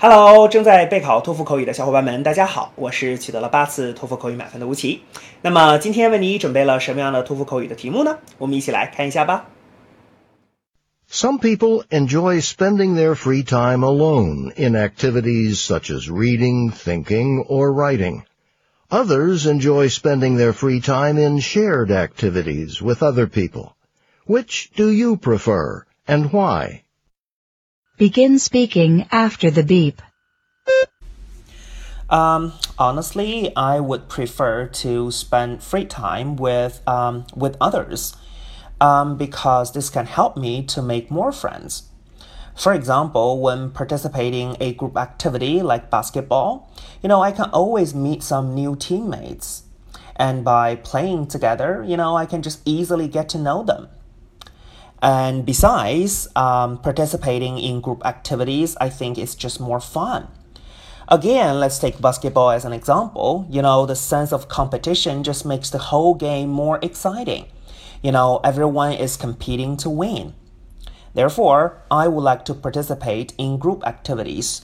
Hello，正在备考托福口语的小伙伴们，大家好，我是取得了八次托福口语满分的吴奇。那么今天为你准备了什么样的托福口语的题目呢？我们一起来看一下吧。Some people enjoy spending their free time alone in activities such as reading, thinking, or writing. Others enjoy spending their free time in shared activities with other people. Which do you prefer and why? Begin speaking after the beep. Um, honestly, I would prefer to spend free time with um, with others, um, because this can help me to make more friends. For example, when participating a group activity like basketball, you know, I can always meet some new teammates. And by playing together, you know, I can just easily get to know them. And besides, um, participating in group activities, I think it's just more fun. Again, let's take basketball as an example. You know, the sense of competition just makes the whole game more exciting. You know, everyone is competing to win. Therefore, I would like to participate in group activities.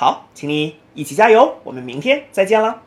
好，请你一起加油，我们明天再见了。